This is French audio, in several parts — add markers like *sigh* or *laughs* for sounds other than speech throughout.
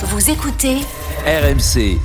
Vous écoutez RMC.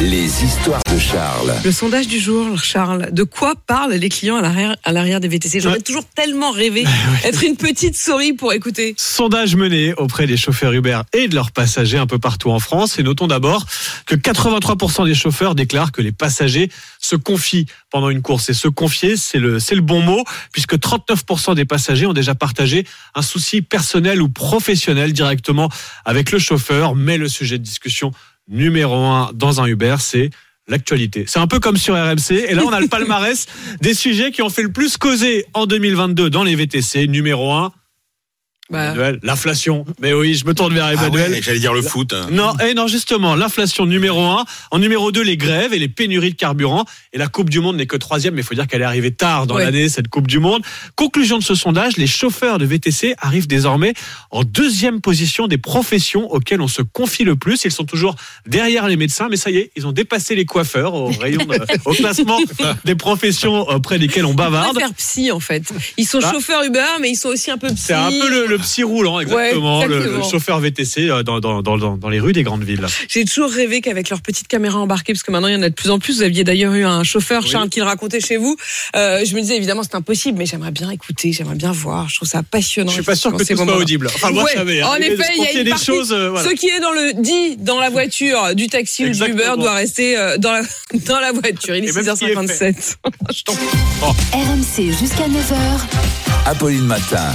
Les histoires de Charles. Le sondage du jour, Charles. De quoi parlent les clients à l'arrière, à l'arrière des VTC J'aurais toujours tellement rêvé *laughs* être une petite souris pour écouter. Sondage mené auprès des chauffeurs Uber et de leurs passagers un peu partout en France. Et notons d'abord que 83% des chauffeurs déclarent que les passagers se confient pendant une course. Et se confier, c'est le, c'est le bon mot, puisque 39% des passagers ont déjà partagé un souci personnel ou professionnel directement avec le chauffeur. Mais le sujet de discussion numéro un dans un Uber, c'est l'actualité. C'est un peu comme sur RMC. Et là, on a le palmarès *laughs* des sujets qui ont fait le plus causer en 2022 dans les VTC. Numéro un, Bah, Emmanuel, l'inflation. Mais oui, je me tourne vers Ah Emmanuel. ouais, j'allais dire le foot. hein. Non, et non, justement, l'inflation numéro un. En numéro deux, les grèves et les pénuries de carburant. Et la Coupe du Monde n'est que troisième, mais il faut dire qu'elle est arrivée tard dans Ouais. l'année, cette Coupe du Monde. Conclusion de ce sondage, les chauffeurs de VTC arrivent désormais en deuxième position des professions auxquelles on se confie le plus. Ils sont toujours derrière les médecins, mais ça y est, ils ont dépassé les coiffeurs au rayon, de- *laughs* au classement des professions auprès desquelles on on bavarde. faire psy en fait. Ils sont Bah. chauffeurs Uber, mais ils sont aussi un peu psy. C'est un peu le, le psy roulant, exactement, le- exactement. Le, chauffeur VTC euh, dans, dans, dans, dans- dans les rues des grandes villes. J'ai toujours rêvé qu'avec leur petite caméra embarquée, parce que maintenant il y en a de plus en plus. Vous aviez d'ailleurs eu un chauffeur, Oui. Charles, qui le racontait chez vous. Euh, je me disais évidemment c'est impossible, mais j'aimerais bien écouter, j'aimerais bien voir. Je trouve ça passionnant. Je suis pas sûr que tout soit audible. Enfin, moi, Ouais, ça m'est en effet, il y a une des partie- choses. euh, voilà. Ce qui est dans le dit dans la voiture du taxi ou du. Uber doit rester euh, dans, la, *laughs* dans la voiture. Il est Et même ce qui est 6h57. *laughs* Je t'en RMC jusqu'à 9h. Apolline Matin.